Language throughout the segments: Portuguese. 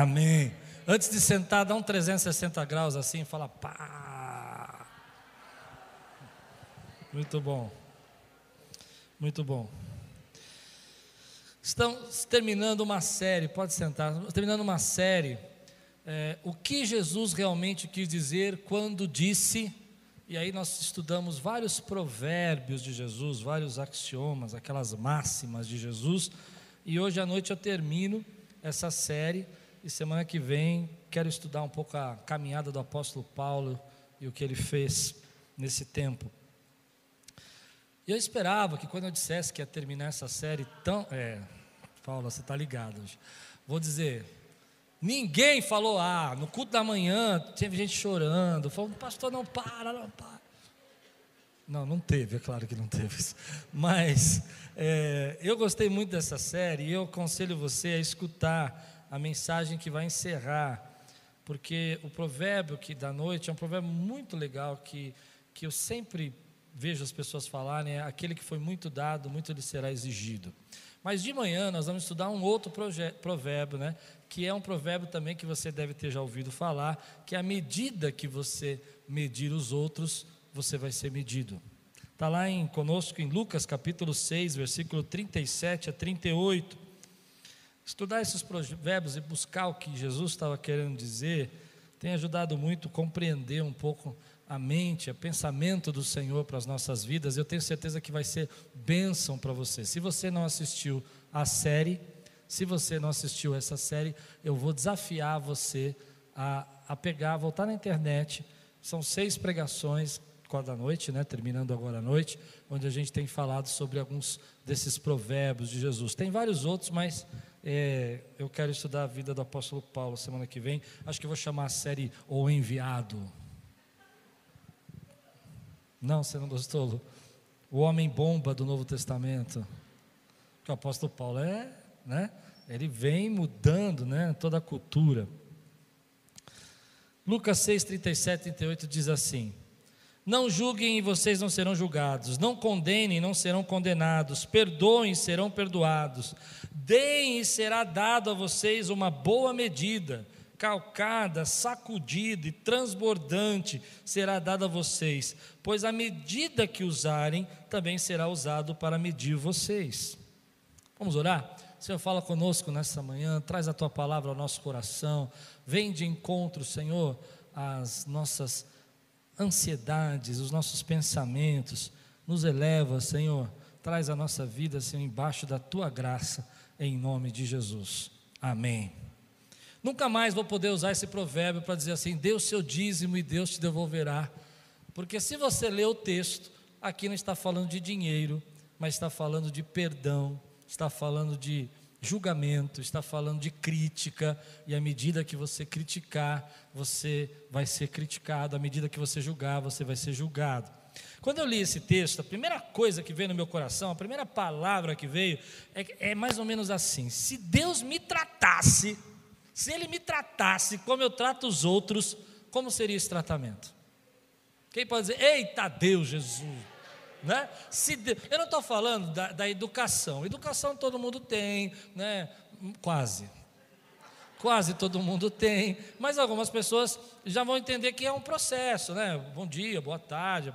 Amém. Antes de sentar, dá um 360 graus assim e fala pá. Muito bom. Muito bom. Estamos terminando uma série, pode sentar, terminando uma série. É, o que Jesus realmente quis dizer quando disse, e aí nós estudamos vários provérbios de Jesus, vários axiomas, aquelas máximas de Jesus, e hoje à noite eu termino essa série, e semana que vem quero estudar um pouco a caminhada do apóstolo Paulo e o que ele fez nesse tempo. Eu esperava que quando eu dissesse que ia terminar essa série tão. É, Paula, você está ligado. Vou dizer. Ninguém falou, ah, no culto da manhã teve gente chorando, falou, pastor, não para, não para. Não, não teve, é claro que não teve isso. Mas é, eu gostei muito dessa série e eu aconselho você a escutar a mensagem que vai encerrar, porque o provérbio que da noite é um provérbio muito legal que, que eu sempre vejo as pessoas falarem, é aquele que foi muito dado, muito lhe será exigido. Mas de manhã nós vamos estudar um outro provérbio, né? que é um provérbio também que você deve ter já ouvido falar, que a medida que você medir os outros, você vai ser medido. Está lá em, conosco em Lucas capítulo 6, versículo 37 a 38. Estudar esses provérbios e buscar o que Jesus estava querendo dizer tem ajudado muito a compreender um pouco a mente, o pensamento do Senhor para as nossas vidas, eu tenho certeza que vai ser bênção para você. Se você não assistiu a série, se você não assistiu essa série, eu vou desafiar você a, a pegar, voltar na internet. São seis pregações, da noite, né, terminando agora à noite, onde a gente tem falado sobre alguns desses provérbios de Jesus. Tem vários outros, mas é, eu quero estudar a vida do apóstolo Paulo semana que vem. Acho que vou chamar a série O Enviado. Não, você não gostou? O homem bomba do Novo Testamento. Que o apóstolo Paulo é, né? Ele vem mudando, né, toda a cultura. Lucas 6, 37, 38 diz assim: Não julguem e vocês não serão julgados, não condenem, não serão condenados, perdoem, serão perdoados, deem e será dado a vocês uma boa medida. Calcada, sacudida e transbordante será dada a vocês, pois a medida que usarem também será usado para medir vocês. Vamos orar? Senhor, fala conosco nessa manhã, traz a tua palavra ao nosso coração, vem de encontro, Senhor, às nossas ansiedades, os nossos pensamentos, nos eleva, Senhor, traz a nossa vida, Senhor, embaixo da tua graça, em nome de Jesus. Amém. Nunca mais vou poder usar esse provérbio para dizer assim: o seu dízimo e Deus te devolverá. Porque se você ler o texto, aqui não está falando de dinheiro, mas está falando de perdão, está falando de julgamento, está falando de crítica, e à medida que você criticar, você vai ser criticado, à medida que você julgar, você vai ser julgado. Quando eu li esse texto, a primeira coisa que veio no meu coração, a primeira palavra que veio, é, é mais ou menos assim: se Deus me tratasse se ele me tratasse como eu trato os outros, como seria esse tratamento? Quem pode dizer, eita Deus, Jesus? Né? Se eu não estou falando da, da, educação, educação todo mundo tem, né? quase. Quase todo mundo tem, mas algumas pessoas já vão entender que é um processo, né? Bom dia, boa tarde,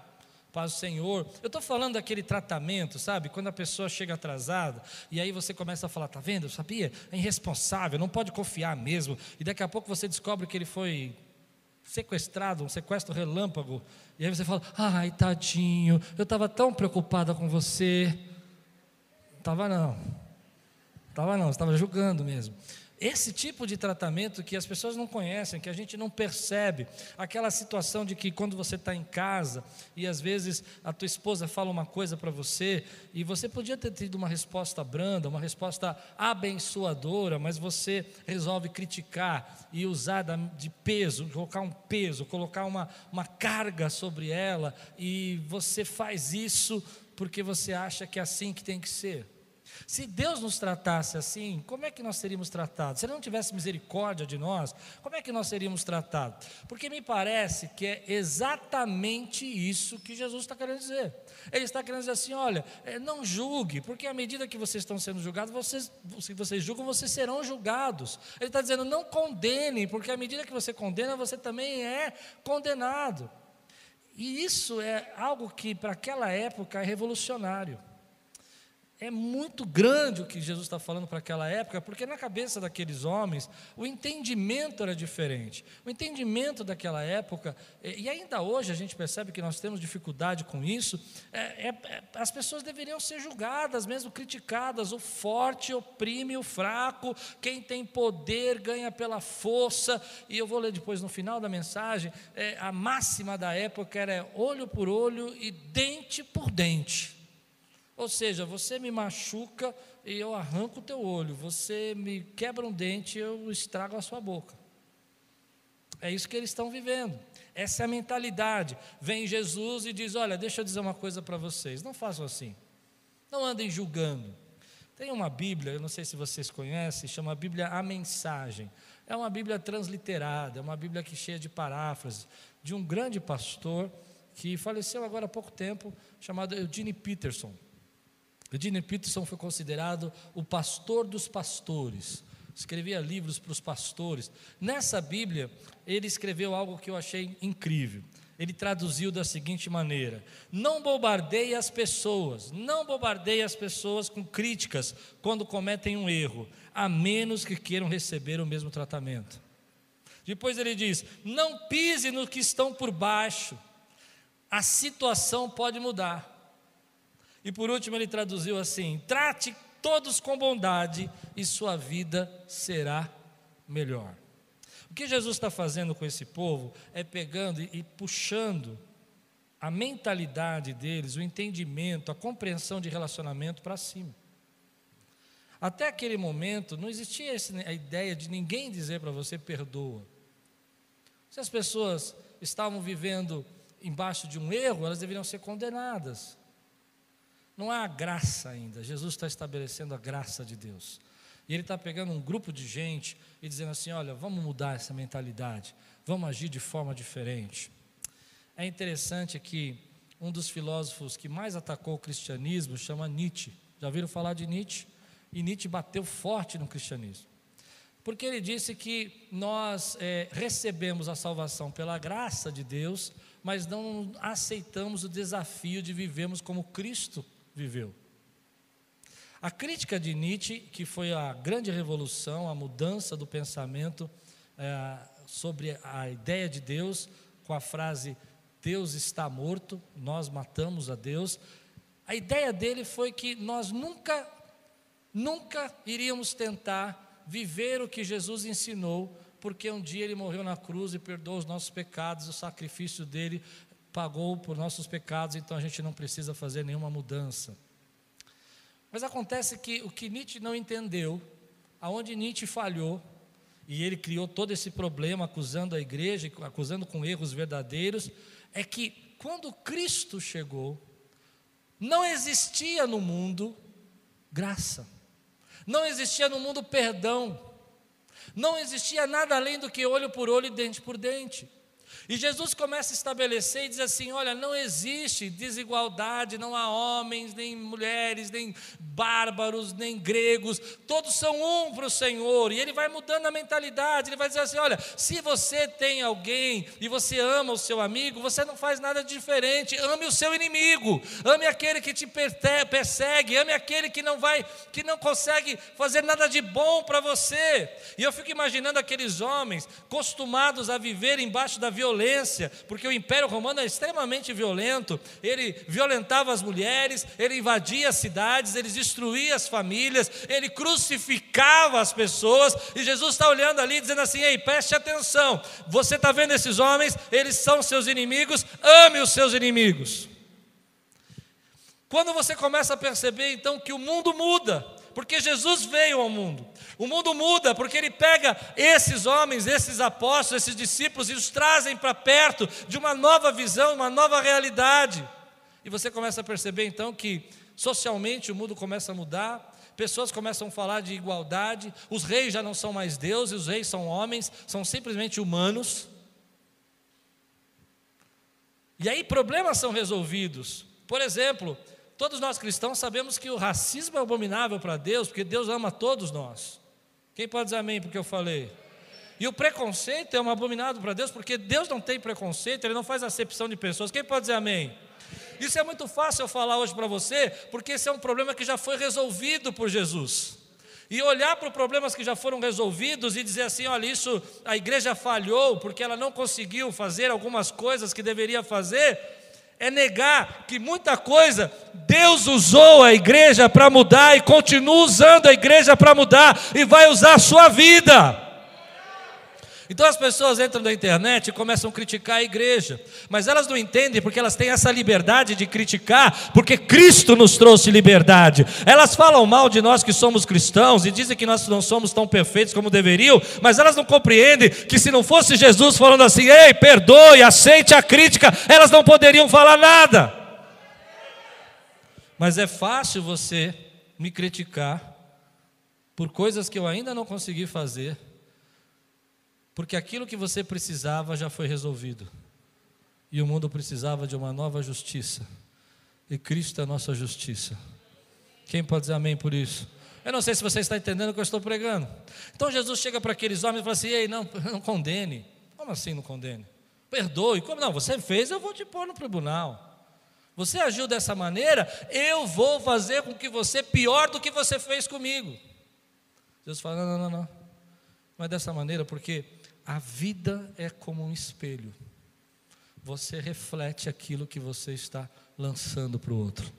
paz do Senhor. Eu estou falando daquele tratamento, sabe? Quando a pessoa chega atrasada e aí você começa a falar, tá vendo? Eu sabia? É irresponsável, não pode confiar mesmo. E daqui a pouco você descobre que ele foi sequestrado, um sequestro relâmpago. E aí você fala, ai, tadinho, eu estava tão preocupada com você. Estava não. Estava não, estava julgando mesmo. Esse tipo de tratamento que as pessoas não conhecem, que a gente não percebe, aquela situação de que quando você está em casa e às vezes a tua esposa fala uma coisa para você e você podia ter tido uma resposta branda, uma resposta abençoadora, mas você resolve criticar e usar de peso, colocar um peso, colocar uma, uma carga sobre ela e você faz isso porque você acha que é assim que tem que ser. Se Deus nos tratasse assim, como é que nós seríamos tratados? Se Ele não tivesse misericórdia de nós, como é que nós seríamos tratados? Porque me parece que é exatamente isso que Jesus está querendo dizer. Ele está querendo dizer assim: olha, é, não julgue, porque à medida que vocês estão sendo julgados, vocês, se vocês julgam, vocês serão julgados. Ele está dizendo: não condene, porque à medida que você condena, você também é condenado. E isso é algo que para aquela época é revolucionário. É muito grande o que Jesus está falando para aquela época, porque na cabeça daqueles homens o entendimento era diferente. O entendimento daquela época, e ainda hoje a gente percebe que nós temos dificuldade com isso, é, é, é, as pessoas deveriam ser julgadas, mesmo criticadas. O forte oprime o fraco, quem tem poder ganha pela força. E eu vou ler depois no final da mensagem: é, a máxima da época era olho por olho e dente por dente. Ou seja, você me machuca e eu arranco o teu olho, você me quebra um dente e eu estrago a sua boca. É isso que eles estão vivendo. Essa é a mentalidade. Vem Jesus e diz: Olha, deixa eu dizer uma coisa para vocês. Não façam assim. Não andem julgando. Tem uma Bíblia, eu não sei se vocês conhecem, chama Bíblia A Mensagem. É uma Bíblia transliterada, é uma Bíblia que cheia de paráfrases, de um grande pastor que faleceu agora há pouco tempo, chamado Eugene Peterson. Eugene Peterson foi considerado o pastor dos pastores. Escrevia livros para os pastores. Nessa Bíblia, ele escreveu algo que eu achei incrível. Ele traduziu da seguinte maneira: Não bombardeie as pessoas, não bombardeie as pessoas com críticas quando cometem um erro, a menos que queiram receber o mesmo tratamento. Depois ele diz: Não pise no que estão por baixo, a situação pode mudar. E por último, ele traduziu assim: trate todos com bondade e sua vida será melhor. O que Jesus está fazendo com esse povo é pegando e puxando a mentalidade deles, o entendimento, a compreensão de relacionamento para cima. Até aquele momento não existia a ideia de ninguém dizer para você perdoa. Se as pessoas estavam vivendo embaixo de um erro, elas deveriam ser condenadas. Não há graça ainda. Jesus está estabelecendo a graça de Deus. E ele está pegando um grupo de gente e dizendo assim: olha, vamos mudar essa mentalidade, vamos agir de forma diferente. É interessante que um dos filósofos que mais atacou o cristianismo chama Nietzsche. Já ouviram falar de Nietzsche? E Nietzsche bateu forte no cristianismo. Porque ele disse que nós é, recebemos a salvação pela graça de Deus, mas não aceitamos o desafio de vivermos como Cristo viveu. A crítica de Nietzsche, que foi a grande revolução, a mudança do pensamento é, sobre a ideia de Deus, com a frase Deus está morto, nós matamos a Deus. A ideia dele foi que nós nunca, nunca iríamos tentar viver o que Jesus ensinou, porque um dia ele morreu na cruz e perdoou os nossos pecados, o sacrifício dele pagou por nossos pecados, então a gente não precisa fazer nenhuma mudança. Mas acontece que o que Nietzsche não entendeu, aonde Nietzsche falhou, e ele criou todo esse problema acusando a igreja, acusando com erros verdadeiros, é que quando Cristo chegou, não existia no mundo graça, não existia no mundo perdão, não existia nada além do que olho por olho e dente por dente. E Jesus começa a estabelecer e diz assim: olha, não existe desigualdade, não há homens, nem mulheres, nem bárbaros, nem gregos, todos são um para o Senhor. E ele vai mudando a mentalidade, ele vai dizer assim: olha, se você tem alguém e você ama o seu amigo, você não faz nada diferente, ame o seu inimigo, ame aquele que te persegue, ame aquele que não vai, que não consegue fazer nada de bom para você. E eu fico imaginando aqueles homens costumados a viver embaixo da violência violência, porque o Império Romano é extremamente violento. Ele violentava as mulheres, ele invadia as cidades, ele destruía as famílias, ele crucificava as pessoas. E Jesus está olhando ali dizendo assim: Ei, preste atenção, você está vendo esses homens, eles são seus inimigos, ame os seus inimigos. Quando você começa a perceber então que o mundo muda, porque Jesus veio ao mundo. O mundo muda porque ele pega esses homens, esses apóstolos, esses discípulos e os trazem para perto de uma nova visão, uma nova realidade. E você começa a perceber então que socialmente o mundo começa a mudar, pessoas começam a falar de igualdade, os reis já não são mais deuses, os reis são homens, são simplesmente humanos. E aí problemas são resolvidos. Por exemplo, todos nós cristãos sabemos que o racismo é abominável para Deus, porque Deus ama todos nós. Quem pode dizer amém porque eu falei? E o preconceito é um abominado para Deus, porque Deus não tem preconceito, Ele não faz acepção de pessoas. Quem pode dizer amém? Isso é muito fácil eu falar hoje para você, porque esse é um problema que já foi resolvido por Jesus. E olhar para os problemas que já foram resolvidos e dizer assim: olha, isso a igreja falhou porque ela não conseguiu fazer algumas coisas que deveria fazer, é negar que muita coisa Deus usou a igreja para mudar e continua usando a igreja para mudar e vai usar a sua vida. Então as pessoas entram na internet e começam a criticar a igreja, mas elas não entendem porque elas têm essa liberdade de criticar, porque Cristo nos trouxe liberdade. Elas falam mal de nós que somos cristãos e dizem que nós não somos tão perfeitos como deveriam, mas elas não compreendem que se não fosse Jesus falando assim, ei, perdoe, aceite a crítica, elas não poderiam falar nada. Mas é fácil você me criticar por coisas que eu ainda não consegui fazer porque aquilo que você precisava já foi resolvido. E o mundo precisava de uma nova justiça. E Cristo é a nossa justiça. Quem pode dizer amém por isso? Eu não sei se você está entendendo o que eu estou pregando. Então Jesus chega para aqueles homens e fala assim: Ei, não, não condene. Como assim não condene? Perdoe. Como não? Você fez, eu vou te pôr no tribunal. Você agiu dessa maneira, eu vou fazer com que você pior do que você fez comigo. Jesus fala: Não, não, não, não. Não é dessa maneira, porque a vida é como um espelho. Você reflete aquilo que você está lançando para o outro.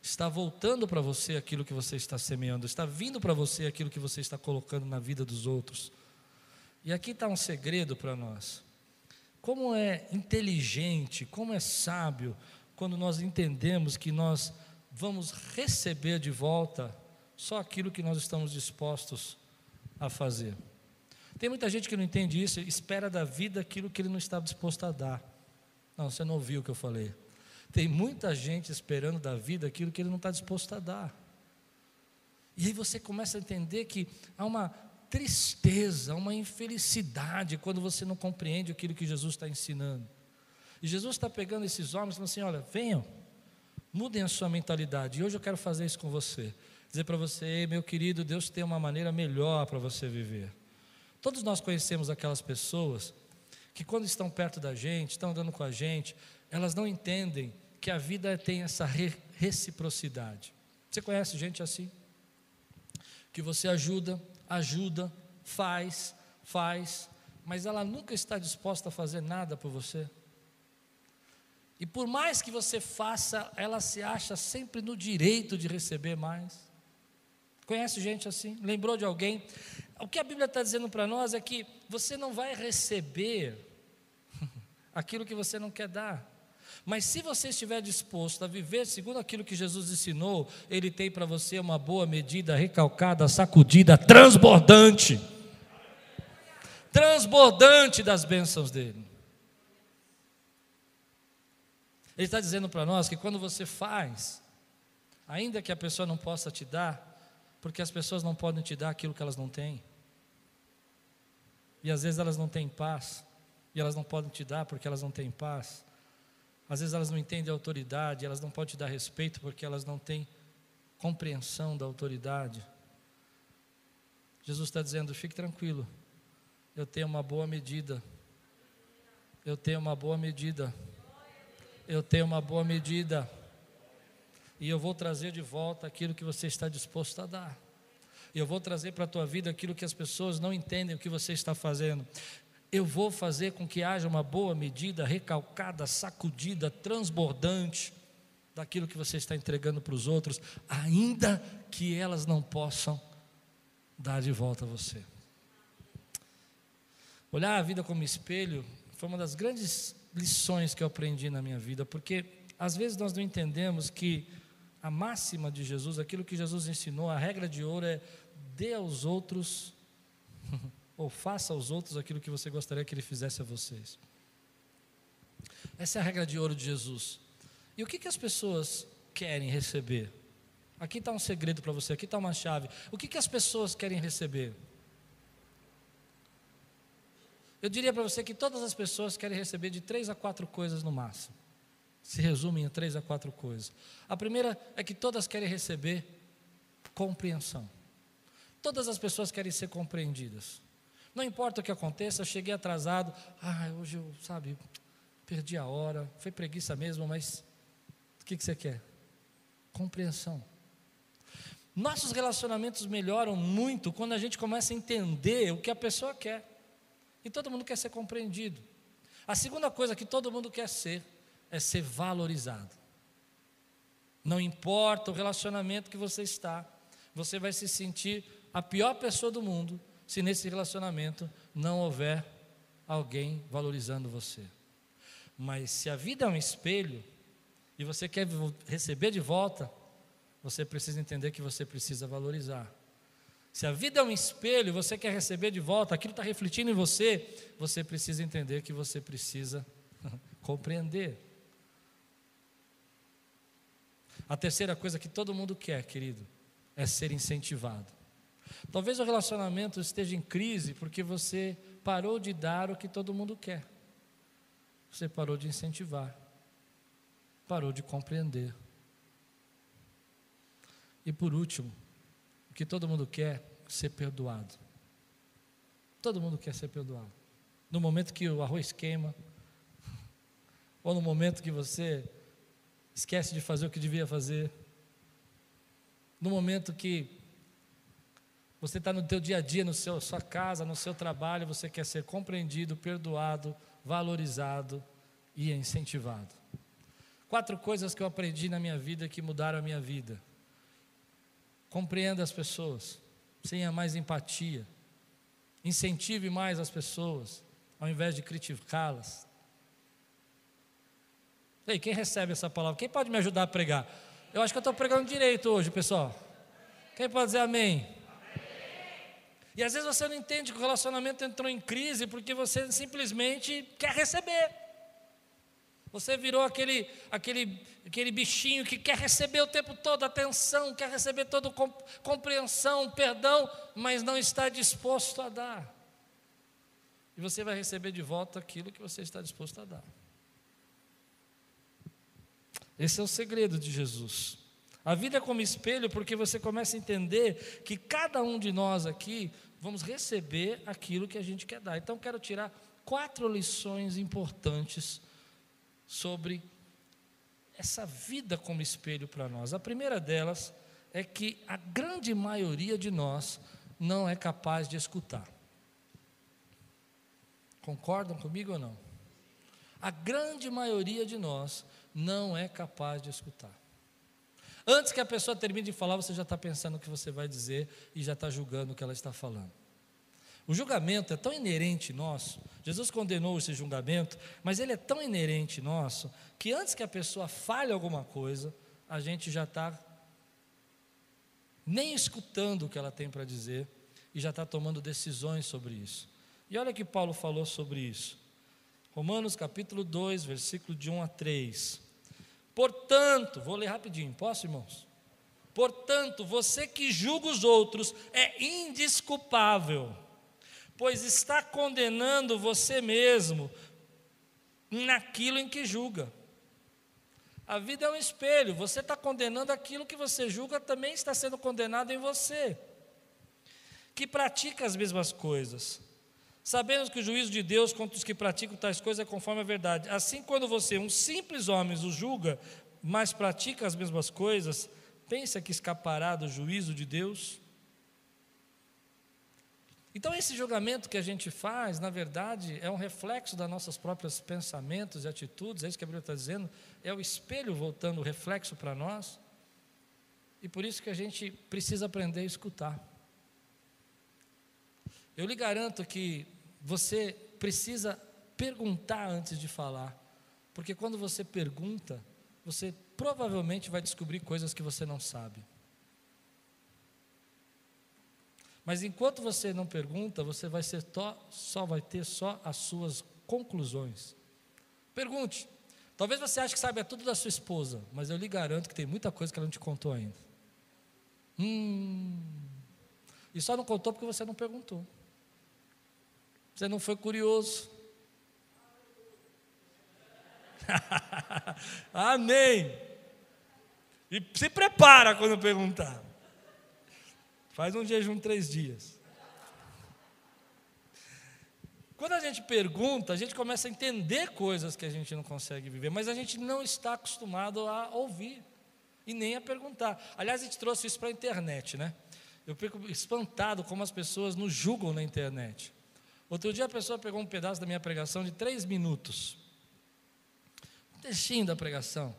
Está voltando para você aquilo que você está semeando, está vindo para você aquilo que você está colocando na vida dos outros. E aqui está um segredo para nós. Como é inteligente, como é sábio, quando nós entendemos que nós vamos receber de volta só aquilo que nós estamos dispostos a fazer. Tem muita gente que não entende isso, espera da vida aquilo que ele não está disposto a dar. Não, você não ouviu o que eu falei. Tem muita gente esperando da vida aquilo que ele não está disposto a dar. E aí você começa a entender que há uma tristeza, uma infelicidade quando você não compreende aquilo que Jesus está ensinando. E Jesus está pegando esses homens e falando assim: olha, venham, mudem a sua mentalidade. E hoje eu quero fazer isso com você. Dizer para você, meu querido, Deus tem uma maneira melhor para você viver. Todos nós conhecemos aquelas pessoas que, quando estão perto da gente, estão andando com a gente, elas não entendem que a vida tem essa re reciprocidade. Você conhece gente assim? Que você ajuda, ajuda, faz, faz, mas ela nunca está disposta a fazer nada por você. E por mais que você faça, ela se acha sempre no direito de receber mais. Conhece gente assim? Lembrou de alguém? O que a Bíblia está dizendo para nós é que você não vai receber aquilo que você não quer dar. Mas se você estiver disposto a viver segundo aquilo que Jesus ensinou, Ele tem para você uma boa medida, recalcada, sacudida, transbordante transbordante das bênçãos dele. Ele está dizendo para nós que quando você faz, ainda que a pessoa não possa te dar, porque as pessoas não podem te dar aquilo que elas não têm. E às vezes elas não têm paz, e elas não podem te dar porque elas não têm paz. Às vezes elas não entendem a autoridade, elas não podem te dar respeito porque elas não têm compreensão da autoridade. Jesus está dizendo: fique tranquilo, eu tenho uma boa medida. Eu tenho uma boa medida. Eu tenho uma boa medida e eu vou trazer de volta aquilo que você está disposto a dar. Eu vou trazer para a tua vida aquilo que as pessoas não entendem o que você está fazendo. Eu vou fazer com que haja uma boa medida, recalcada, sacudida, transbordante daquilo que você está entregando para os outros, ainda que elas não possam dar de volta a você. Olhar a vida como espelho foi uma das grandes lições que eu aprendi na minha vida, porque às vezes nós não entendemos que a máxima de Jesus, aquilo que Jesus ensinou, a regra de ouro é dê aos outros, ou faça aos outros aquilo que você gostaria que ele fizesse a vocês. Essa é a regra de ouro de Jesus. E o que, que as pessoas querem receber? Aqui está um segredo para você, aqui está uma chave. O que, que as pessoas querem receber? Eu diria para você que todas as pessoas querem receber de três a quatro coisas no máximo. Se resume em três a quatro coisas. A primeira é que todas querem receber compreensão. Todas as pessoas querem ser compreendidas. Não importa o que aconteça, cheguei atrasado, ah, hoje eu, sabe, perdi a hora, foi preguiça mesmo, mas o que, que você quer? Compreensão. Nossos relacionamentos melhoram muito quando a gente começa a entender o que a pessoa quer. E todo mundo quer ser compreendido. A segunda coisa que todo mundo quer ser é ser valorizado. Não importa o relacionamento que você está, você vai se sentir a pior pessoa do mundo se nesse relacionamento não houver alguém valorizando você. Mas se a vida é um espelho e você quer receber de volta, você precisa entender que você precisa valorizar. Se a vida é um espelho e você quer receber de volta, aquilo está refletindo em você, você precisa entender que você precisa compreender. A terceira coisa que todo mundo quer, querido, é ser incentivado. Talvez o relacionamento esteja em crise porque você parou de dar o que todo mundo quer. Você parou de incentivar, parou de compreender. E por último, o que todo mundo quer ser perdoado. Todo mundo quer ser perdoado. No momento que o arroz queima, ou no momento que você esquece de fazer o que devia fazer, no momento que você está no teu dia a dia, no seu sua casa, no seu trabalho, você quer ser compreendido, perdoado, valorizado e incentivado. Quatro coisas que eu aprendi na minha vida que mudaram a minha vida. Compreenda as pessoas, tenha mais empatia, incentive mais as pessoas, ao invés de criticá-las. Ei, quem recebe essa palavra? Quem pode me ajudar a pregar? Eu acho que eu estou pregando direito hoje, pessoal. Quem pode dizer amém? E às vezes você não entende que o relacionamento entrou em crise porque você simplesmente quer receber. Você virou aquele, aquele, aquele bichinho que quer receber o tempo todo atenção, quer receber toda compreensão, perdão, mas não está disposto a dar. E você vai receber de volta aquilo que você está disposto a dar. Esse é o segredo de Jesus. A vida é como espelho porque você começa a entender que cada um de nós aqui vamos receber aquilo que a gente quer dar. Então, quero tirar quatro lições importantes sobre essa vida como espelho para nós. A primeira delas é que a grande maioria de nós não é capaz de escutar. Concordam comigo ou não? A grande maioria de nós não é capaz de escutar. Antes que a pessoa termine de falar, você já está pensando o que você vai dizer e já está julgando o que ela está falando. O julgamento é tão inerente nosso, Jesus condenou esse julgamento, mas ele é tão inerente nosso, que antes que a pessoa fale alguma coisa, a gente já está nem escutando o que ela tem para dizer e já está tomando decisões sobre isso. E olha que Paulo falou sobre isso. Romanos capítulo 2, versículo de 1 a 3. Portanto, vou ler rapidinho, posso, irmãos? Portanto, você que julga os outros é indisculpável pois está condenando você mesmo naquilo em que julga. A vida é um espelho, você está condenando aquilo que você julga, também está sendo condenado em você, que pratica as mesmas coisas. Sabemos que o juízo de Deus contra os que praticam tais coisas é conforme a verdade. Assim, quando você, um simples homem, o julga, mas pratica as mesmas coisas, pensa que escapará do juízo de Deus? Então, esse julgamento que a gente faz, na verdade, é um reflexo das nossos próprios pensamentos e atitudes, é isso que a Bíblia está dizendo, é o espelho voltando o reflexo para nós, e por isso que a gente precisa aprender a escutar. Eu lhe garanto que você precisa perguntar antes de falar, porque quando você pergunta, você provavelmente vai descobrir coisas que você não sabe. Mas enquanto você não pergunta, você vai ser só vai ter só as suas conclusões. Pergunte. Talvez você ache que sabe tudo da sua esposa, mas eu lhe garanto que tem muita coisa que ela não te contou ainda. Hum. E só não contou porque você não perguntou. Você não foi curioso. Amém. E se prepara quando perguntar. Faz um jejum três dias. Quando a gente pergunta, a gente começa a entender coisas que a gente não consegue viver, mas a gente não está acostumado a ouvir e nem a perguntar. Aliás, a gente trouxe isso para a internet, né? Eu fico espantado como as pessoas nos julgam na internet. Outro dia a pessoa pegou um pedaço da minha pregação de três minutos, um trechinho da pregação.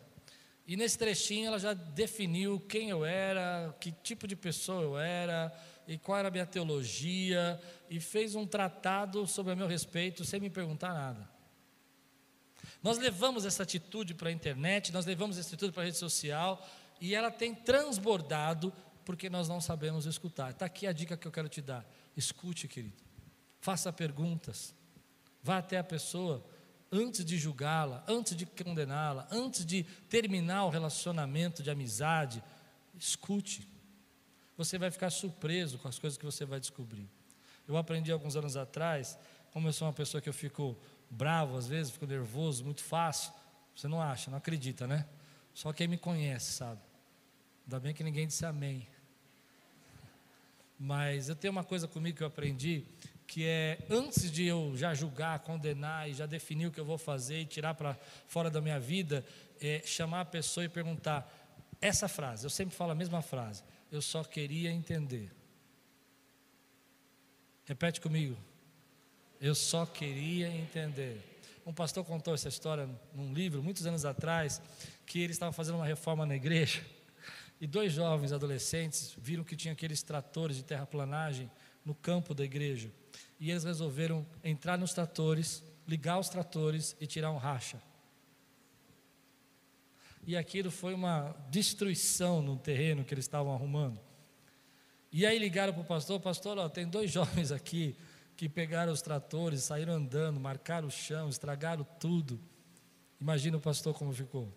E nesse trechinho ela já definiu quem eu era, que tipo de pessoa eu era, e qual era a minha teologia, e fez um tratado sobre o meu respeito sem me perguntar nada. Nós levamos essa atitude para a internet, nós levamos essa atitude para a rede social, e ela tem transbordado porque nós não sabemos escutar. Está aqui a dica que eu quero te dar: escute, querido, faça perguntas, vá até a pessoa antes de julgá-la, antes de condená-la, antes de terminar o relacionamento de amizade, escute. Você vai ficar surpreso com as coisas que você vai descobrir. Eu aprendi alguns anos atrás, como eu sou uma pessoa que eu fico bravo às vezes, fico nervoso muito fácil. Você não acha, não acredita, né? Só quem me conhece sabe. Ainda bem que ninguém disse amém. Mas eu tenho uma coisa comigo que eu aprendi, que é antes de eu já julgar, condenar e já definir o que eu vou fazer e tirar para fora da minha vida, é chamar a pessoa e perguntar essa frase. Eu sempre falo a mesma frase. Eu só queria entender. Repete comigo. Eu só queria entender. Um pastor contou essa história num livro, muitos anos atrás, que ele estava fazendo uma reforma na igreja. E dois jovens adolescentes viram que tinha aqueles tratores de terraplanagem no campo da igreja. E eles resolveram entrar nos tratores, ligar os tratores e tirar um racha. E aquilo foi uma destruição no terreno que eles estavam arrumando. E aí ligaram para o pastor: Pastor, ó, tem dois jovens aqui que pegaram os tratores, saíram andando, marcaram o chão, estragaram tudo. Imagina o pastor como ficou.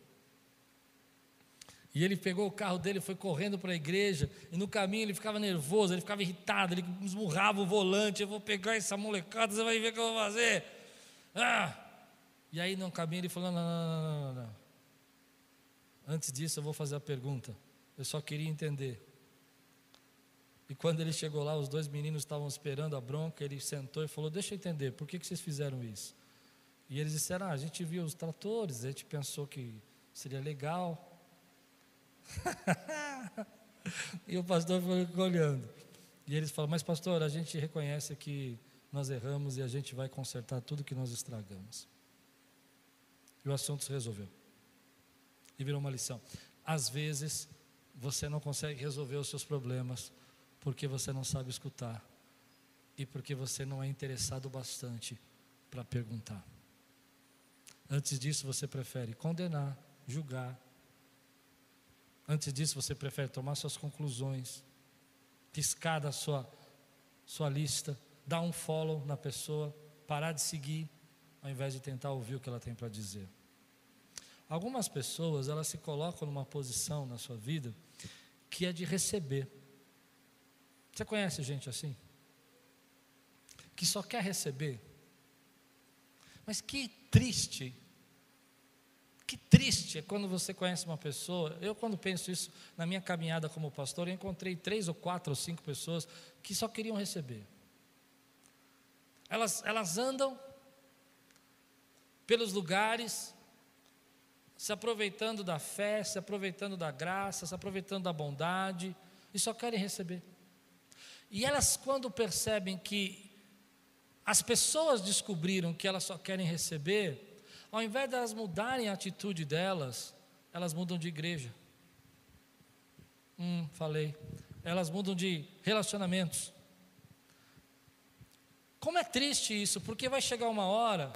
E ele pegou o carro dele, foi correndo para a igreja, e no caminho ele ficava nervoso, ele ficava irritado, ele esmurrava o volante, eu vou pegar essa molecada, você vai ver o que eu vou fazer. Ah! E aí no caminho ele falou: não, não, não, não, não. Antes disso eu vou fazer a pergunta. Eu só queria entender. E quando ele chegou lá, os dois meninos estavam esperando a bronca, ele sentou e falou: Deixa eu entender, por que, que vocês fizeram isso? E eles disseram: ah, A gente viu os tratores, a gente pensou que seria legal. e o pastor ficou olhando. E eles falaram: Mas, pastor, a gente reconhece que nós erramos e a gente vai consertar tudo que nós estragamos. E o assunto se resolveu. E virou uma lição. Às vezes, você não consegue resolver os seus problemas porque você não sabe escutar e porque você não é interessado bastante para perguntar. Antes disso, você prefere condenar, julgar, Antes disso, você prefere tomar suas conclusões, piscar da sua, sua lista, dar um follow na pessoa, parar de seguir, ao invés de tentar ouvir o que ela tem para dizer. Algumas pessoas, elas se colocam numa posição na sua vida que é de receber. Você conhece gente assim? Que só quer receber. Mas que triste que triste é quando você conhece uma pessoa. Eu, quando penso isso na minha caminhada como pastor, eu encontrei três ou quatro ou cinco pessoas que só queriam receber. Elas, elas andam pelos lugares, se aproveitando da fé, se aproveitando da graça, se aproveitando da bondade, e só querem receber. E elas, quando percebem que as pessoas descobriram que elas só querem receber, ao invés de elas mudarem a atitude delas, elas mudam de igreja. Hum, falei. Elas mudam de relacionamentos. Como é triste isso, porque vai chegar uma hora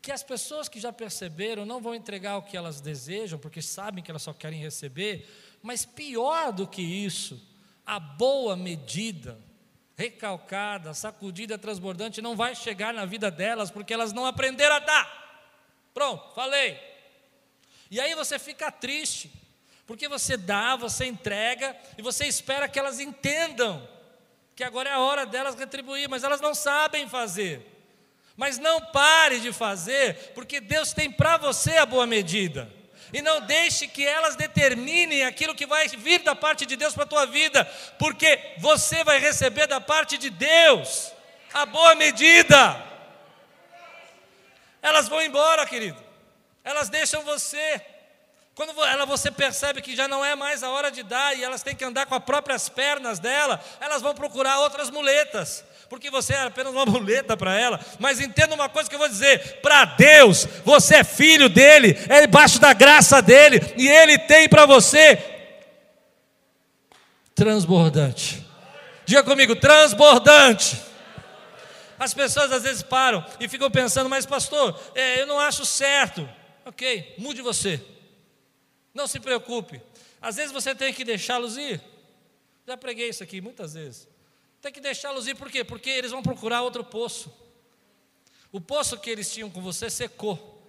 que as pessoas que já perceberam não vão entregar o que elas desejam, porque sabem que elas só querem receber, mas pior do que isso, a boa medida recalcada, sacudida, transbordante, não vai chegar na vida delas, porque elas não aprenderam a dar. Pronto, falei. E aí você fica triste, Porque você dá, você entrega e você espera que elas entendam que agora é a hora delas retribuir, mas elas não sabem fazer. Mas não pare de fazer, porque Deus tem para você a boa medida. E não deixe que elas determinem aquilo que vai vir da parte de Deus para a tua vida, porque você vai receber da parte de Deus a boa medida. Elas vão embora, querido. Elas deixam você. Quando ela, você percebe que já não é mais a hora de dar e elas têm que andar com as próprias pernas dela, elas vão procurar outras muletas, porque você é apenas uma muleta para ela. Mas entenda uma coisa que eu vou dizer: para Deus, você é filho dele, é debaixo da graça dele, e ele tem para você transbordante. Diga comigo, transbordante. As pessoas às vezes param e ficam pensando, mas pastor, é, eu não acho certo. Ok, mude você. Não se preocupe. Às vezes você tem que deixá-los ir. Já preguei isso aqui muitas vezes. Tem que deixá-los ir, por quê? Porque eles vão procurar outro poço. O poço que eles tinham com você secou.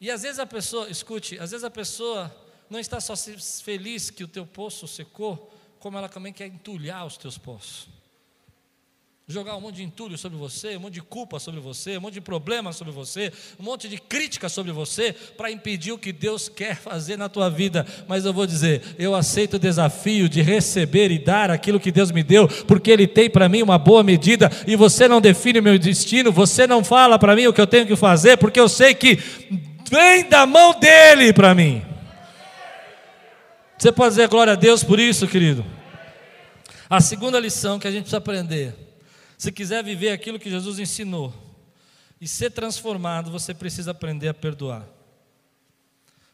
E às vezes a pessoa, escute, às vezes a pessoa não está só feliz que o teu poço secou, como ela também quer entulhar os teus poços jogar um monte de entulho sobre você, um monte de culpa sobre você, um monte de problema sobre você, um monte de crítica sobre você, para impedir o que Deus quer fazer na tua vida. Mas eu vou dizer, eu aceito o desafio de receber e dar aquilo que Deus me deu, porque Ele tem para mim uma boa medida, e você não define o meu destino, você não fala para mim o que eu tenho que fazer, porque eu sei que vem da mão dEle para mim. Você pode dizer glória a Deus por isso, querido? A segunda lição que a gente precisa aprender se quiser viver aquilo que Jesus ensinou e ser transformado, você precisa aprender a perdoar.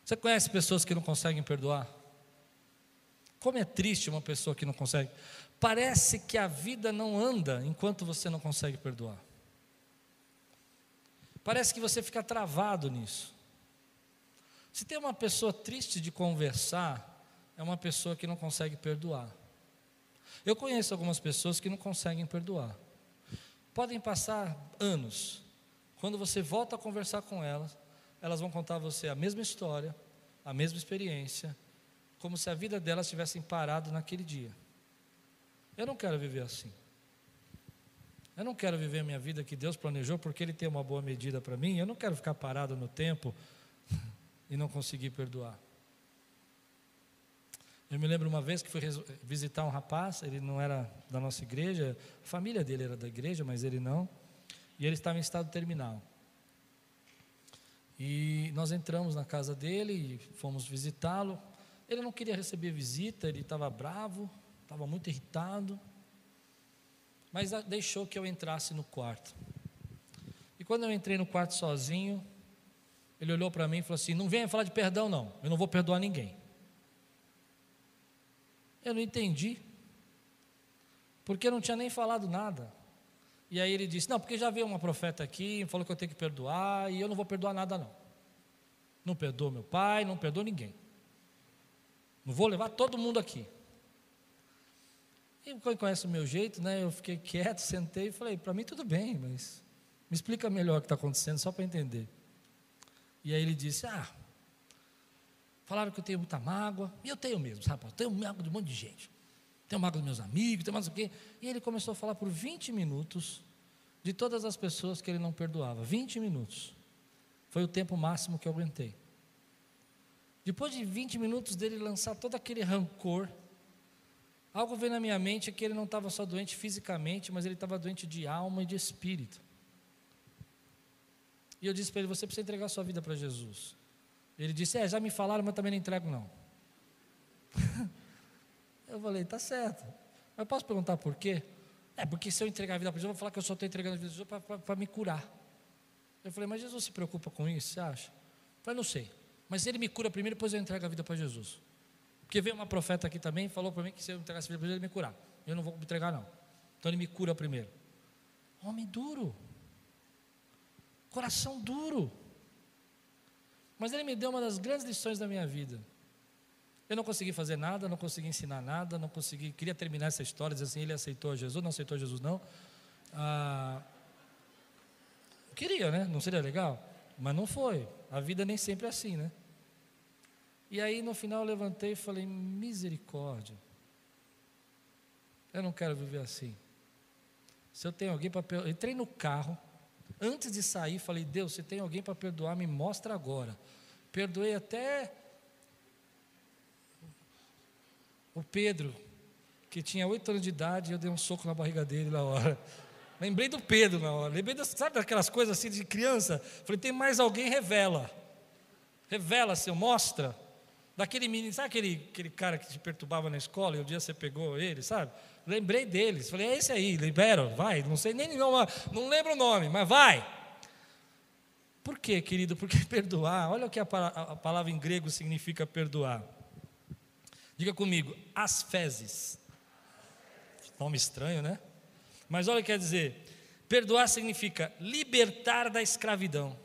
Você conhece pessoas que não conseguem perdoar? Como é triste uma pessoa que não consegue. Parece que a vida não anda enquanto você não consegue perdoar. Parece que você fica travado nisso. Se tem uma pessoa triste de conversar, é uma pessoa que não consegue perdoar. Eu conheço algumas pessoas que não conseguem perdoar. Podem passar anos. Quando você volta a conversar com elas, elas vão contar a você a mesma história, a mesma experiência, como se a vida delas tivesse parado naquele dia. Eu não quero viver assim. Eu não quero viver a minha vida que Deus planejou porque Ele tem uma boa medida para mim. Eu não quero ficar parado no tempo e não conseguir perdoar. Eu me lembro uma vez que fui visitar um rapaz, ele não era da nossa igreja, a família dele era da igreja, mas ele não, e ele estava em estado terminal. E nós entramos na casa dele e fomos visitá-lo. Ele não queria receber visita, ele estava bravo, estava muito irritado, mas deixou que eu entrasse no quarto. E quando eu entrei no quarto sozinho, ele olhou para mim e falou assim: Não venha falar de perdão, não, eu não vou perdoar ninguém. Eu não entendi, porque eu não tinha nem falado nada. E aí ele disse: Não, porque já veio uma profeta aqui, falou que eu tenho que perdoar, e eu não vou perdoar nada, não. Não perdoou meu pai, não perdoou ninguém. Não vou levar todo mundo aqui. E quem conhece o meu jeito, né? Eu fiquei quieto, sentei e falei: Para mim tudo bem, mas me explica melhor o que está acontecendo, só para entender. E aí ele disse: Ah, Falaram que eu tenho muita mágoa, e eu tenho mesmo, sabe? Eu tenho mágoa de um monte de gente. Tenho mágoa dos meus amigos, tenho mais o quê. E ele começou a falar por 20 minutos de todas as pessoas que ele não perdoava. 20 minutos. Foi o tempo máximo que eu aguentei. Depois de 20 minutos dele lançar todo aquele rancor, algo veio na minha mente que ele não estava só doente fisicamente, mas ele estava doente de alma e de espírito. E eu disse para ele: você precisa entregar sua vida para Jesus. Ele disse: É, já me falaram, mas também não entrego, não. eu falei: Tá certo. Mas posso perguntar por quê? É, porque se eu entregar a vida para Jesus, eu vou falar que eu só estou entregando a vida para Jesus para me curar. Eu falei: Mas Jesus se preocupa com isso, você acha? Eu falei: Não sei. Mas ele me cura primeiro, depois eu entrego a vida para Jesus. Porque veio uma profeta aqui também falou para mim que se eu entregasse a vida para Jesus, ele me curar. Eu não vou me entregar, não. Então ele me cura primeiro. Homem duro. Coração duro. Mas ele me deu uma das grandes lições da minha vida. Eu não consegui fazer nada, não consegui ensinar nada, não consegui. Queria terminar essa história, dizer assim: ele aceitou Jesus, não aceitou Jesus, não. Ah, queria, né? Não seria legal? Mas não foi. A vida nem sempre é assim, né? E aí no final eu levantei e falei: misericórdia. Eu não quero viver assim. Se eu tenho alguém para. Entrei no carro, antes de sair, falei: Deus, se tem alguém para perdoar, me mostra agora. Perdoei até o Pedro, que tinha oito anos de idade, e eu dei um soco na barriga dele na hora. Lembrei do Pedro na hora. Lembrei, das, sabe daquelas coisas assim de criança? Falei: tem mais alguém, revela. Revela, Senhor, mostra. Daquele menino, sabe aquele, aquele cara que te perturbava na escola e um dia você pegou ele, sabe? Lembrei deles. Falei, é esse aí, libera, vai. Não sei nem, não, não lembro o nome, mas vai. Por quê, querido? Porque perdoar, olha o que a, a palavra em grego significa perdoar. Diga comigo, as fezes. Nome estranho, né? Mas olha o que quer dizer. Perdoar significa libertar da escravidão.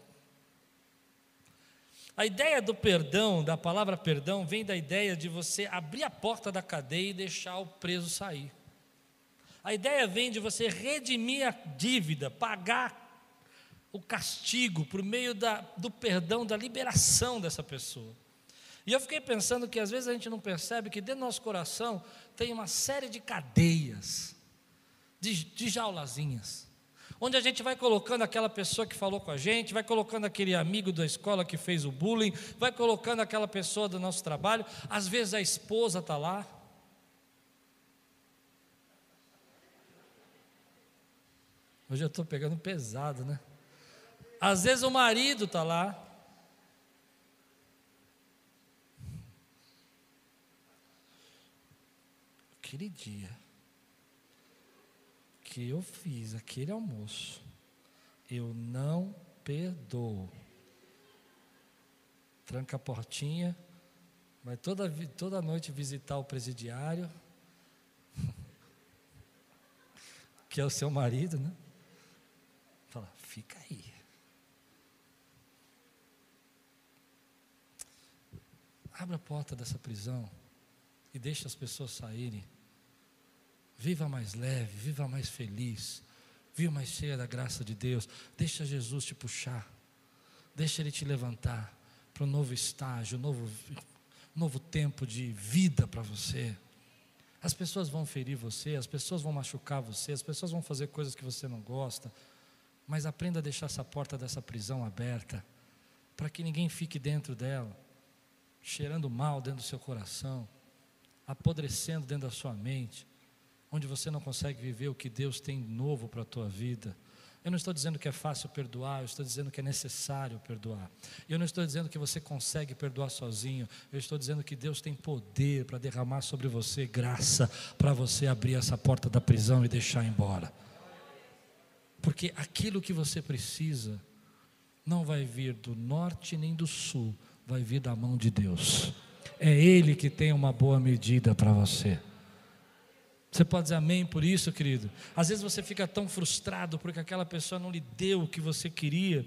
A ideia do perdão, da palavra perdão, vem da ideia de você abrir a porta da cadeia e deixar o preso sair. A ideia vem de você redimir a dívida, pagar o castigo por meio da, do perdão, da liberação dessa pessoa. E eu fiquei pensando que às vezes a gente não percebe que dentro do nosso coração tem uma série de cadeias, de, de jaulazinhas onde a gente vai colocando aquela pessoa que falou com a gente, vai colocando aquele amigo da escola que fez o bullying, vai colocando aquela pessoa do nosso trabalho, às vezes a esposa está lá. Hoje eu estou pegando pesado, né? Às vezes o marido está lá. Aquele dia que eu fiz aquele almoço, eu não perdoo. Tranca a portinha, vai toda, toda noite visitar o presidiário, que é o seu marido, né? Fala, fica aí. Abre a porta dessa prisão e deixa as pessoas saírem. Viva mais leve, viva mais feliz, viva mais cheia da graça de Deus. Deixa Jesus te puxar, deixa Ele te levantar para um novo estágio, um novo, novo tempo de vida para você. As pessoas vão ferir você, as pessoas vão machucar você, as pessoas vão fazer coisas que você não gosta, mas aprenda a deixar essa porta dessa prisão aberta, para que ninguém fique dentro dela, cheirando mal dentro do seu coração, apodrecendo dentro da sua mente onde você não consegue viver o que Deus tem novo para a tua vida. Eu não estou dizendo que é fácil perdoar, eu estou dizendo que é necessário perdoar. Eu não estou dizendo que você consegue perdoar sozinho, eu estou dizendo que Deus tem poder para derramar sobre você graça, para você abrir essa porta da prisão e deixar embora. Porque aquilo que você precisa não vai vir do norte nem do sul, vai vir da mão de Deus. É Ele que tem uma boa medida para você. Você pode dizer amém por isso, querido? Às vezes você fica tão frustrado porque aquela pessoa não lhe deu o que você queria,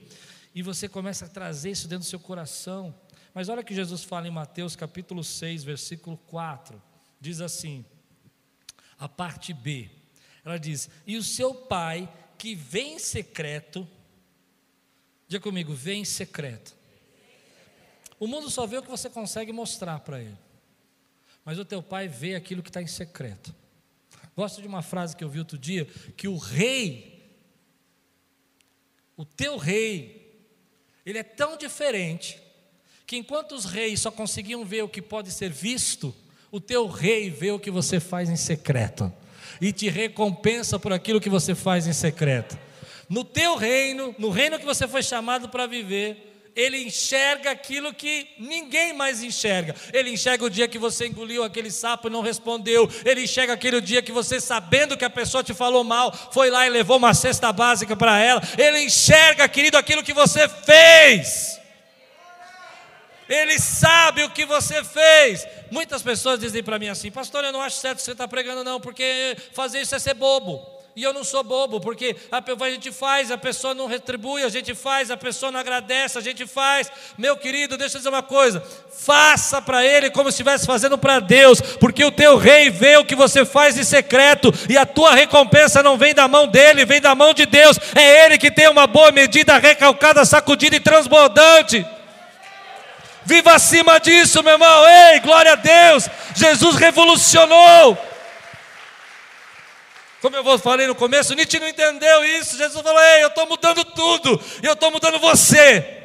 e você começa a trazer isso dentro do seu coração. Mas olha que Jesus fala em Mateus capítulo 6, versículo 4. Diz assim: a parte B. Ela diz: E o seu pai que vem em secreto, diga comigo, vem em secreto. O mundo só vê o que você consegue mostrar para ele. Mas o teu pai vê aquilo que está em secreto. Gosto de uma frase que eu vi outro dia: que o rei, o teu rei, ele é tão diferente, que enquanto os reis só conseguiam ver o que pode ser visto, o teu rei vê o que você faz em secreto e te recompensa por aquilo que você faz em secreto. No teu reino, no reino que você foi chamado para viver, ele enxerga aquilo que ninguém mais enxerga. Ele enxerga o dia que você engoliu aquele sapo e não respondeu. Ele enxerga aquele dia que você, sabendo que a pessoa te falou mal, foi lá e levou uma cesta básica para ela. Ele enxerga, querido, aquilo que você fez. Ele sabe o que você fez. Muitas pessoas dizem para mim assim, pastor, eu não acho certo você estar tá pregando, não, porque fazer isso é ser bobo. E eu não sou bobo, porque a, gente faz, a pessoa não retribui, a gente faz, a pessoa não agradece, a gente faz. Meu querido, deixa eu dizer uma coisa: faça para ele como se estivesse fazendo para Deus, porque o teu rei vê o que você faz em secreto, e a tua recompensa não vem da mão dele, vem da mão de Deus. É ele que tem uma boa medida recalcada, sacudida e transbordante. Viva acima disso, meu irmão. Ei, glória a Deus. Jesus revolucionou. Como eu falei no começo, Nietzsche não entendeu isso. Jesus falou: Ei, eu estou mudando tudo, e eu estou mudando você.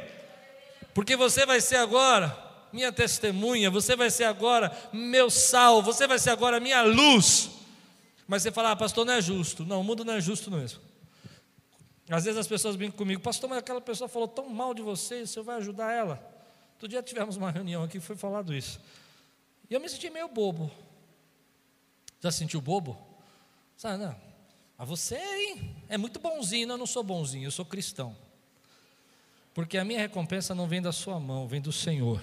Porque você vai ser agora minha testemunha, você vai ser agora meu sal, você vai ser agora minha luz. Mas você fala, ah, pastor, não é justo. Não, o mundo não é justo mesmo. Às vezes as pessoas brincam comigo, pastor, mas aquela pessoa falou tão mal de você, o senhor vai ajudar ela? Outro dia tivemos uma reunião aqui, foi falado isso. E eu me senti meio bobo. Já sentiu bobo? Sabe, não. Mas você, hein, é muito bonzinho. Eu não sou bonzinho, eu sou cristão. Porque a minha recompensa não vem da sua mão, vem do Senhor.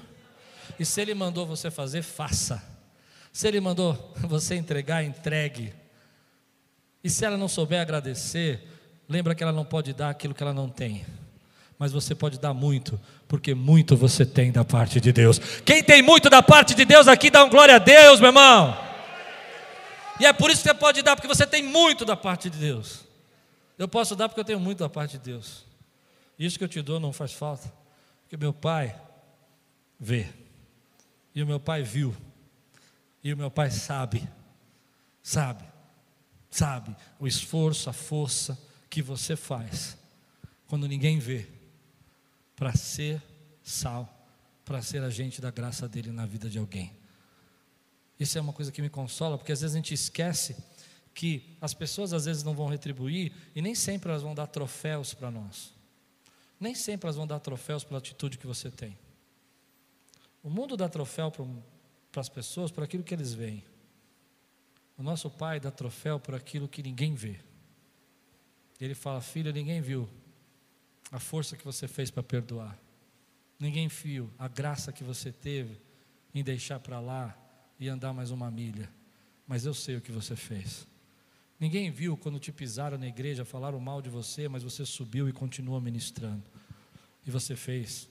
E se Ele mandou você fazer, faça. Se Ele mandou você entregar, entregue. E se ela não souber agradecer, lembra que ela não pode dar aquilo que ela não tem. Mas você pode dar muito, porque muito você tem da parte de Deus. Quem tem muito da parte de Deus aqui, dá um glória a Deus, meu irmão. E é por isso que você pode dar, porque você tem muito da parte de Deus. Eu posso dar porque eu tenho muito da parte de Deus. Isso que eu te dou não faz falta, porque meu pai vê, e o meu pai viu, e o meu pai sabe, sabe, sabe o esforço, a força que você faz quando ninguém vê, para ser sal, para ser agente da graça dele na vida de alguém. Isso é uma coisa que me consola, porque às vezes a gente esquece que as pessoas às vezes não vão retribuir e nem sempre elas vão dar troféus para nós. Nem sempre elas vão dar troféus pela atitude que você tem. O mundo dá troféu para as pessoas por aquilo que eles veem. O nosso pai dá troféu por aquilo que ninguém vê. Ele fala: Filho, ninguém viu a força que você fez para perdoar. Ninguém viu a graça que você teve em deixar para lá e andar mais uma milha. Mas eu sei o que você fez. Ninguém viu quando te pisaram na igreja, falaram mal de você, mas você subiu e continuou ministrando. E você fez.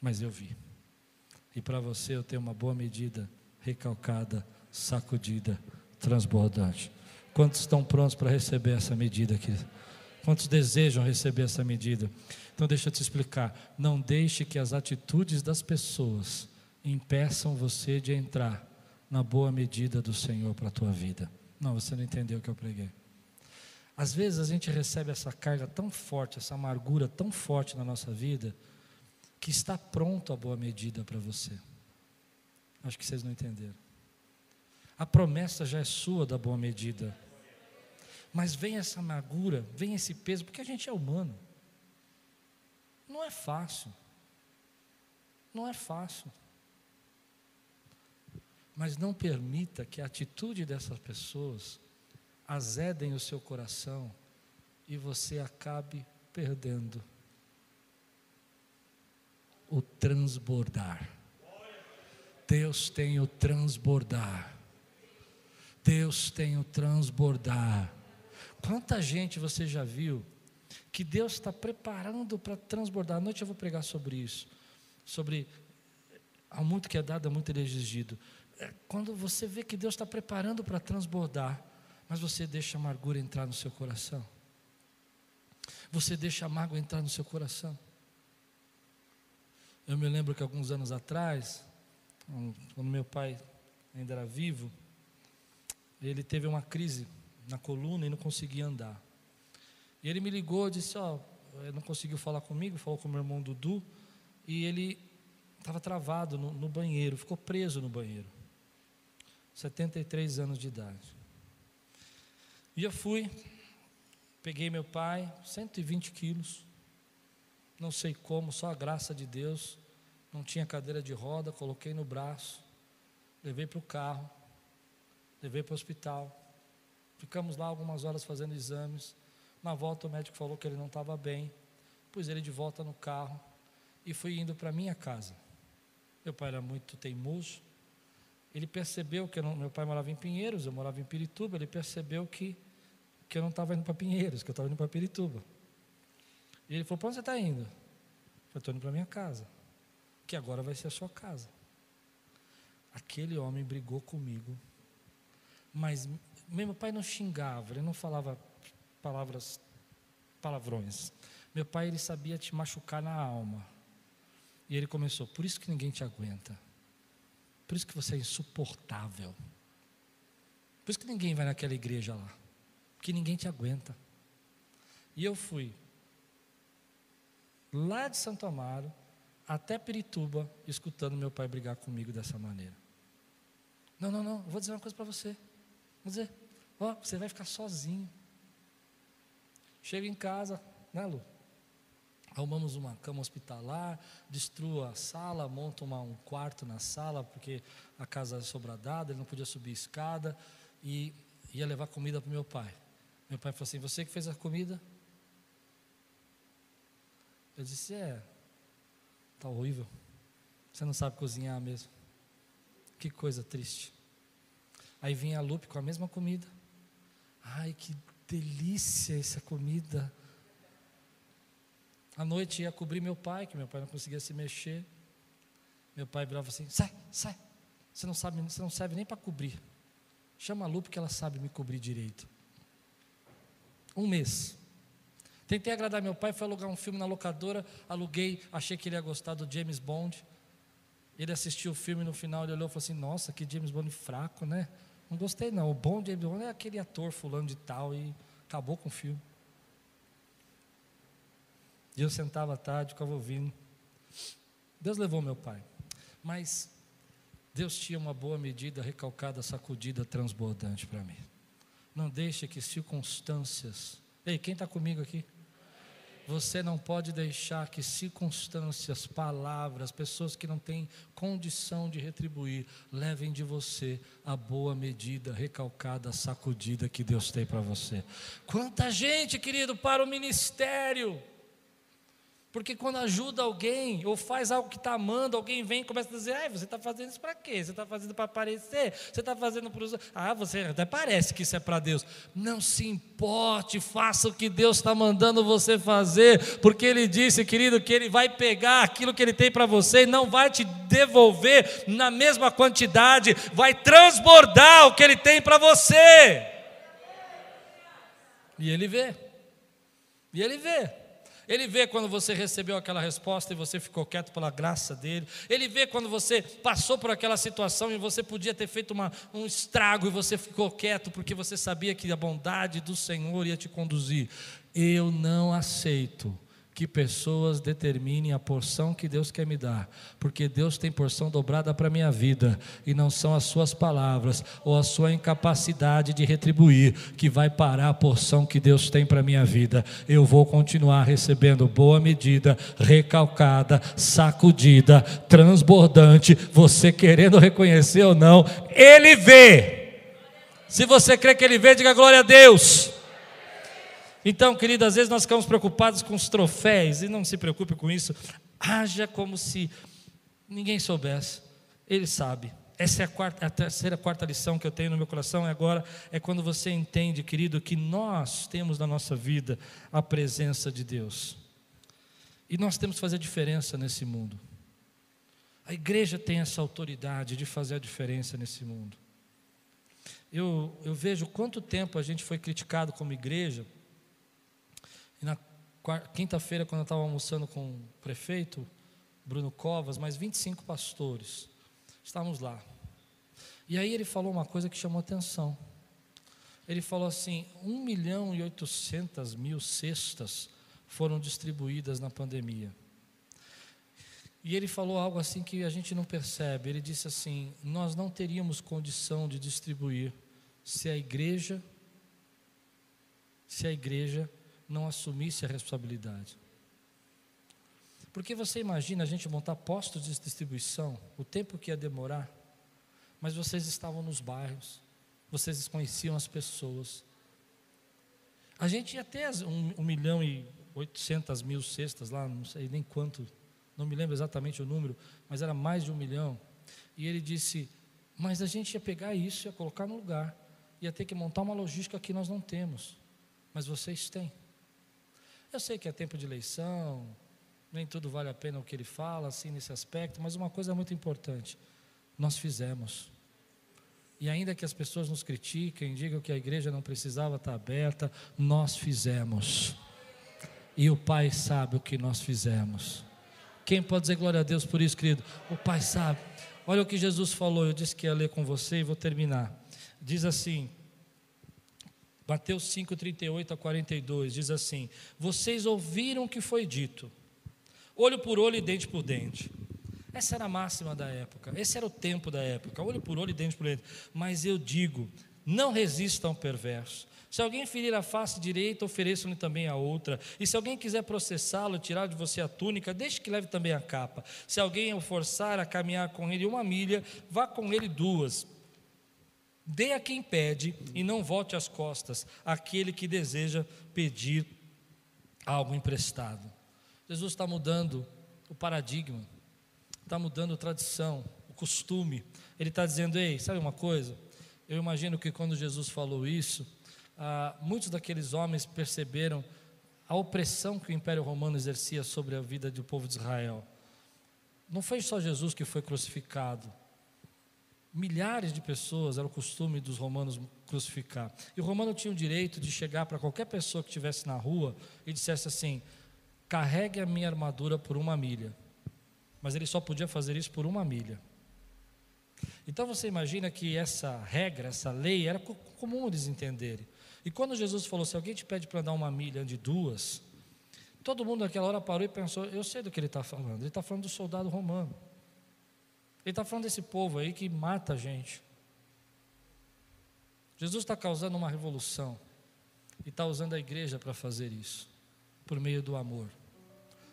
Mas eu vi. E para você eu tenho uma boa medida, recalcada, sacudida, transbordante. Quantos estão prontos para receber essa medida aqui? Quantos desejam receber essa medida? Então deixa eu te explicar. Não deixe que as atitudes das pessoas impeçam você de entrar na boa medida do Senhor para a tua vida. Não, você não entendeu o que eu preguei. Às vezes a gente recebe essa carga tão forte, essa amargura tão forte na nossa vida, que está pronto a boa medida para você. Acho que vocês não entenderam. A promessa já é sua da boa medida. Mas vem essa amargura, vem esse peso, porque a gente é humano. Não é fácil. Não é fácil. Mas não permita que a atitude dessas pessoas azedem o seu coração e você acabe perdendo o transbordar. Deus tem o transbordar. Deus tem o transbordar. Quanta gente você já viu que Deus está preparando para transbordar? À noite eu vou pregar sobre isso. Sobre há muito que é dado, há muito é exigido. É, quando você vê que Deus está preparando para transbordar, mas você deixa a amargura entrar no seu coração. Você deixa a mágoa entrar no seu coração. Eu me lembro que alguns anos atrás, quando meu pai ainda era vivo, ele teve uma crise na coluna e não conseguia andar. E ele me ligou disse: Ó, oh, não conseguiu falar comigo, falou com meu irmão Dudu, e ele estava travado no, no banheiro, ficou preso no banheiro. 73 anos de idade. E eu fui, peguei meu pai, 120 quilos, não sei como, só a graça de Deus, não tinha cadeira de roda, coloquei no braço, levei para o carro, levei para o hospital. Ficamos lá algumas horas fazendo exames. Na volta o médico falou que ele não estava bem, pus ele de volta no carro e fui indo para minha casa. Meu pai era muito teimoso, ele percebeu que não, meu pai morava em Pinheiros, eu morava em Pirituba, ele percebeu que, que eu não estava indo para Pinheiros, que eu estava indo para Pirituba. E ele falou: Para onde você está indo? Eu estou indo para minha casa, que agora vai ser a sua casa. Aquele homem brigou comigo, mas meu pai não xingava, ele não falava palavras, palavrões. Meu pai ele sabia te machucar na alma. E ele começou: Por isso que ninguém te aguenta. Por isso que você é insuportável. Por isso que ninguém vai naquela igreja lá. Porque ninguém te aguenta. E eu fui lá de Santo Amaro até Pirituba, escutando meu pai brigar comigo dessa maneira. Não, não, não, vou dizer uma coisa para você. Vou dizer, ó, você vai ficar sozinho. Chega em casa, né, Lu? Arrumamos uma cama hospitalar, destruo a sala, monto uma, um quarto na sala, porque a casa é sobradada, ele não podia subir escada, e ia levar comida para meu pai. Meu pai falou assim: Você que fez a comida? Eu disse: É, está horrível. Você não sabe cozinhar mesmo. Que coisa triste. Aí vinha a Lupe com a mesma comida. Ai, que delícia essa comida. À noite ia cobrir meu pai, que meu pai não conseguia se mexer. Meu pai virava assim: sai, sai. Você não sabe, você não serve nem para cobrir. Chama a Lupe que ela sabe me cobrir direito. Um mês. Tentei agradar meu pai, fui alugar um filme na locadora, aluguei, achei que ele ia gostar do James Bond. Ele assistiu o filme no final, ele olhou e falou assim: Nossa, que James Bond fraco, né? Não gostei, não. O bom James Bond é aquele ator fulano de tal e acabou com o filme. E eu sentava à tarde, ficava ouvindo. Deus levou meu pai. Mas Deus tinha uma boa medida, recalcada, sacudida, transbordante para mim. Não deixe que circunstâncias. Ei, quem está comigo aqui? Você não pode deixar que circunstâncias, palavras, pessoas que não têm condição de retribuir, levem de você a boa medida, recalcada, sacudida que Deus tem para você. Quanta gente, querido, para o ministério porque quando ajuda alguém, ou faz algo que está amando, alguém vem e começa a dizer: ah, você está fazendo isso para quê? Você está fazendo para aparecer? Você está fazendo para os. Ah, você até parece que isso é para Deus. Não se importe, faça o que Deus está mandando você fazer, porque Ele disse, querido, que Ele vai pegar aquilo que Ele tem para você e não vai te devolver na mesma quantidade, vai transbordar o que Ele tem para você. E Ele vê. E Ele vê. Ele vê quando você recebeu aquela resposta e você ficou quieto pela graça dele. Ele vê quando você passou por aquela situação e você podia ter feito uma, um estrago e você ficou quieto porque você sabia que a bondade do Senhor ia te conduzir. Eu não aceito que pessoas determinem a porção que Deus quer me dar, porque Deus tem porção dobrada para a minha vida, e não são as suas palavras ou a sua incapacidade de retribuir que vai parar a porção que Deus tem para a minha vida. Eu vou continuar recebendo boa medida, recalcada, sacudida, transbordante, você querendo reconhecer ou não, Ele vê. Se você crê que Ele vê, diga glória a Deus. Então, querido, às vezes nós ficamos preocupados com os troféus, e não se preocupe com isso. Haja como se ninguém soubesse. Ele sabe. Essa é a, quarta, a terceira, quarta lição que eu tenho no meu coração, e agora é quando você entende, querido, que nós temos na nossa vida a presença de Deus. E nós temos que fazer diferença nesse mundo. A igreja tem essa autoridade de fazer a diferença nesse mundo. Eu, eu vejo quanto tempo a gente foi criticado como igreja quinta-feira, quando eu estava almoçando com o prefeito, Bruno Covas, mais 25 pastores, estávamos lá. E aí ele falou uma coisa que chamou atenção. Ele falou assim: 1 milhão e 800 mil cestas foram distribuídas na pandemia. E ele falou algo assim que a gente não percebe. Ele disse assim: Nós não teríamos condição de distribuir se a igreja, se a igreja não assumisse a responsabilidade. Porque você imagina a gente montar postos de distribuição, o tempo que ia demorar, mas vocês estavam nos bairros, vocês conheciam as pessoas. A gente ia ter um, um milhão e oitocentas mil cestas lá, não sei nem quanto, não me lembro exatamente o número, mas era mais de um milhão. E ele disse: Mas a gente ia pegar isso, ia colocar no lugar, ia ter que montar uma logística que nós não temos, mas vocês têm. Eu sei que é tempo de eleição, nem tudo vale a pena o que ele fala, assim, nesse aspecto, mas uma coisa muito importante: nós fizemos. E ainda que as pessoas nos critiquem, digam que a igreja não precisava estar aberta, nós fizemos. E o Pai sabe o que nós fizemos. Quem pode dizer glória a Deus por isso, querido? O Pai sabe. Olha o que Jesus falou, eu disse que ia ler com você e vou terminar. Diz assim, Mateus 5, 38 a 42, diz assim: Vocês ouviram o que foi dito, olho por olho e dente por dente. Essa era a máxima da época, esse era o tempo da época, olho por olho e dente por dente. Mas eu digo: não resistam ao perverso. Se alguém ferir a face direita, ofereçam-lhe também a outra. E se alguém quiser processá-lo, tirar de você a túnica, deixe que leve também a capa. Se alguém o forçar a caminhar com ele uma milha, vá com ele duas. Dê a quem pede e não volte as costas àquele que deseja pedir algo emprestado. Jesus está mudando o paradigma está mudando a tradição, o costume. Ele está dizendo: ei, sabe uma coisa? Eu imagino que quando Jesus falou isso, ah, muitos daqueles homens perceberam a opressão que o Império Romano exercia sobre a vida do povo de Israel. Não foi só Jesus que foi crucificado. Milhares de pessoas era o costume dos romanos crucificar. E o romano tinha o direito de chegar para qualquer pessoa que estivesse na rua e dissesse assim: carregue a minha armadura por uma milha mas ele só podia fazer isso por uma milha. Então você imagina que essa regra, essa lei, era comum eles entenderem. E quando Jesus falou: se alguém te pede para andar uma milha, ande duas, todo mundo naquela hora parou e pensou: eu sei do que ele está falando. Ele está falando do soldado romano. Ele está falando desse povo aí que mata a gente. Jesus está causando uma revolução e está usando a igreja para fazer isso, por meio do amor.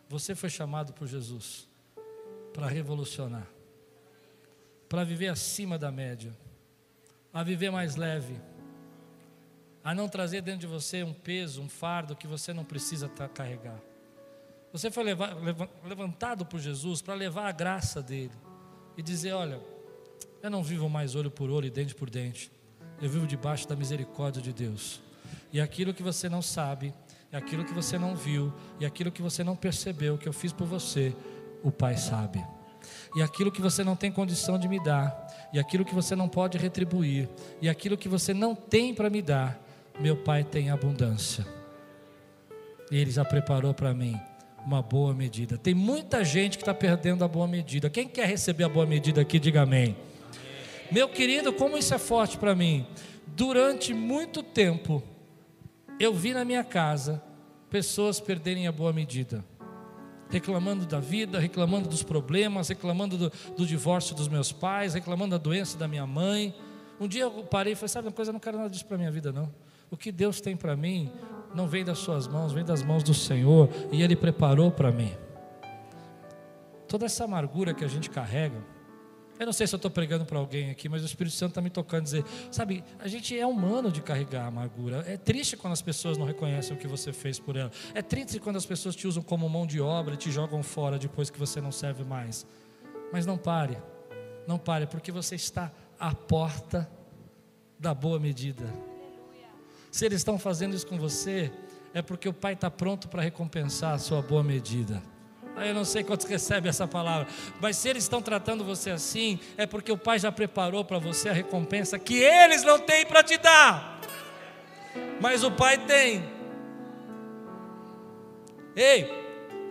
Você foi chamado por Jesus para revolucionar, para viver acima da média, a viver mais leve, a não trazer dentro de você um peso, um fardo que você não precisa carregar. Você foi levantado por Jesus para levar a graça dele e dizer: Olha, eu não vivo mais olho por olho e dente por dente, eu vivo debaixo da misericórdia de Deus. E aquilo que você não sabe, e aquilo que você não viu, e aquilo que você não percebeu que eu fiz por você, o Pai sabe. E aquilo que você não tem condição de me dar, e aquilo que você não pode retribuir, e aquilo que você não tem para me dar, meu Pai tem abundância. E Ele já preparou para mim uma boa medida. Tem muita gente que está perdendo a boa medida. Quem quer receber a boa medida aqui, diga amém. Meu querido, como isso é forte para mim. Durante muito tempo, eu vi na minha casa pessoas perderem a boa medida reclamando da vida, reclamando dos problemas, reclamando do, do divórcio dos meus pais, reclamando da doença da minha mãe. Um dia eu parei e falei: Sabe uma coisa, eu não quero nada disso para a minha vida, não. O que Deus tem para mim não vem das suas mãos, vem das mãos do Senhor e Ele preparou para mim. Toda essa amargura que a gente carrega, eu não sei se eu estou pregando para alguém aqui, mas o Espírito Santo está me tocando dizer, sabe, a gente é humano de carregar a amargura. É triste quando as pessoas não reconhecem o que você fez por ela. É triste quando as pessoas te usam como mão de obra e te jogam fora depois que você não serve mais. Mas não pare, não pare, porque você está à porta da boa medida. Se eles estão fazendo isso com você, é porque o Pai está pronto para recompensar a sua boa medida. Eu não sei quantos recebem essa palavra, mas se eles estão tratando você assim, é porque o Pai já preparou para você a recompensa que eles não têm para te dar, mas o Pai tem. Ei,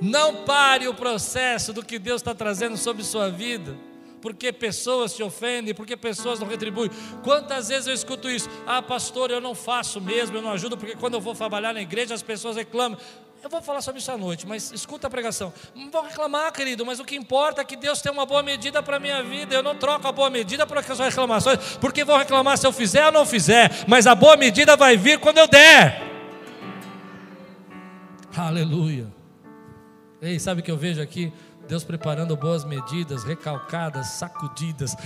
não pare o processo do que Deus está trazendo sobre sua vida porque pessoas te ofendem, porque pessoas não retribuem. Quantas vezes eu escuto isso? Ah, pastor, eu não faço mesmo, eu não ajudo, porque quando eu vou trabalhar na igreja as pessoas reclamam. Eu vou falar sobre isso à noite, mas escuta a pregação. Não vão reclamar, querido, mas o que importa é que Deus tem uma boa medida para a minha vida. Eu não troco a boa medida por aquelas reclamações, porque vão reclamar se eu fizer ou não fizer, mas a boa medida vai vir quando eu der. Aleluia. Ei, sabe o que eu vejo aqui? Deus preparando boas medidas, recalcadas, sacudidas.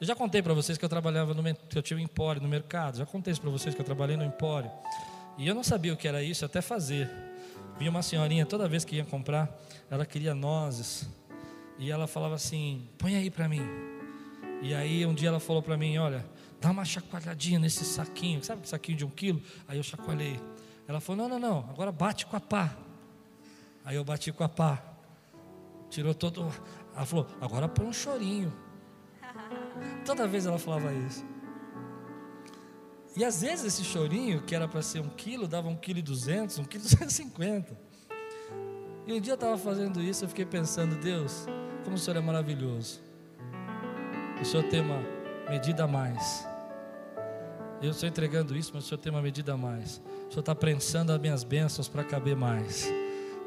Eu já contei para vocês que eu trabalhava no que eu tinha um empório no mercado. Já contei isso para vocês que eu trabalhei no empório. E eu não sabia o que era isso até fazer. Vinha uma senhorinha toda vez que ia comprar, ela queria nozes. E ela falava assim: "Põe aí para mim". E aí um dia ela falou para mim: "Olha, dá uma chacoalhadinha nesse saquinho, sabe que saquinho de um quilo?" Aí eu chacoalhei. Ela falou: "Não, não, não. Agora bate com a pá". Aí eu bati com a pá. Tirou todo. Ela falou: "Agora põe um chorinho". Toda vez ela falava isso. E às vezes esse chorinho, que era para ser um quilo, dava um quilo e duzentos, um quilo e duzentos e cinquenta. E um dia eu estava fazendo isso, eu fiquei pensando, Deus, como o Senhor é maravilhoso. O Senhor tem uma medida a mais. Eu estou entregando isso, mas o Senhor tem uma medida a mais. O Senhor está prensando as minhas bênçãos para caber mais.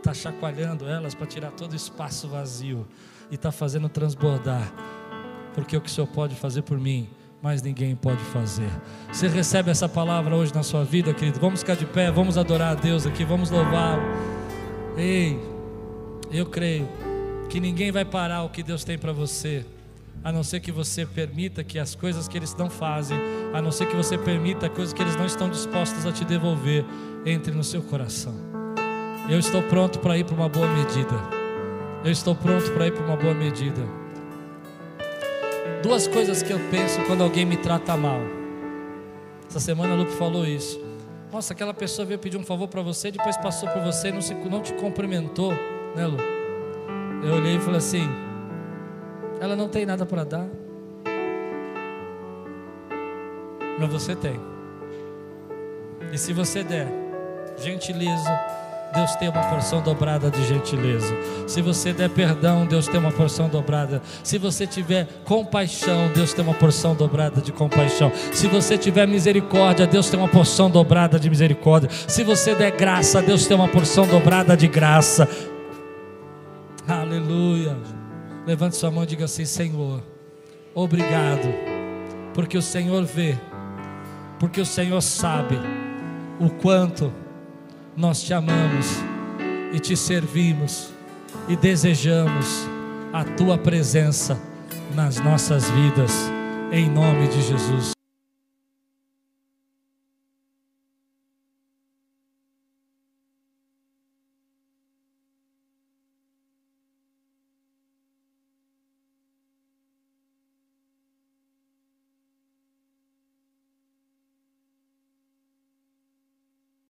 Está chacoalhando elas para tirar todo o espaço vazio. E está fazendo transbordar. Porque o que o Senhor pode fazer por mim, mais ninguém pode fazer. Você recebe essa palavra hoje na sua vida, querido? Vamos ficar de pé, vamos adorar a Deus aqui, vamos louvá-lo. Ei, eu creio que ninguém vai parar o que Deus tem para você a não ser que você permita que as coisas que eles não fazem, a não ser que você permita coisas que eles não estão dispostos a te devolver, entre no seu coração. Eu estou pronto para ir para uma boa medida. Eu estou pronto para ir para uma boa medida. Duas coisas que eu penso quando alguém me trata mal. Essa semana a Lupe falou isso. Nossa, aquela pessoa veio pedir um favor para você, depois passou por você e não, se, não te cumprimentou, né, Lu? Eu olhei e falei assim: ela não tem nada para dar. Mas você tem. E se você der gentileza, Deus tem uma porção dobrada de gentileza. Se você der perdão, Deus tem uma porção dobrada. Se você tiver compaixão, Deus tem uma porção dobrada de compaixão. Se você tiver misericórdia, Deus tem uma porção dobrada de misericórdia. Se você der graça, Deus tem uma porção dobrada de graça. Aleluia. Levante sua mão e diga assim: Senhor, obrigado, porque o Senhor vê, porque o Senhor sabe o quanto nós te amamos e te servimos e desejamos a tua presença nas nossas vidas, em nome de Jesus.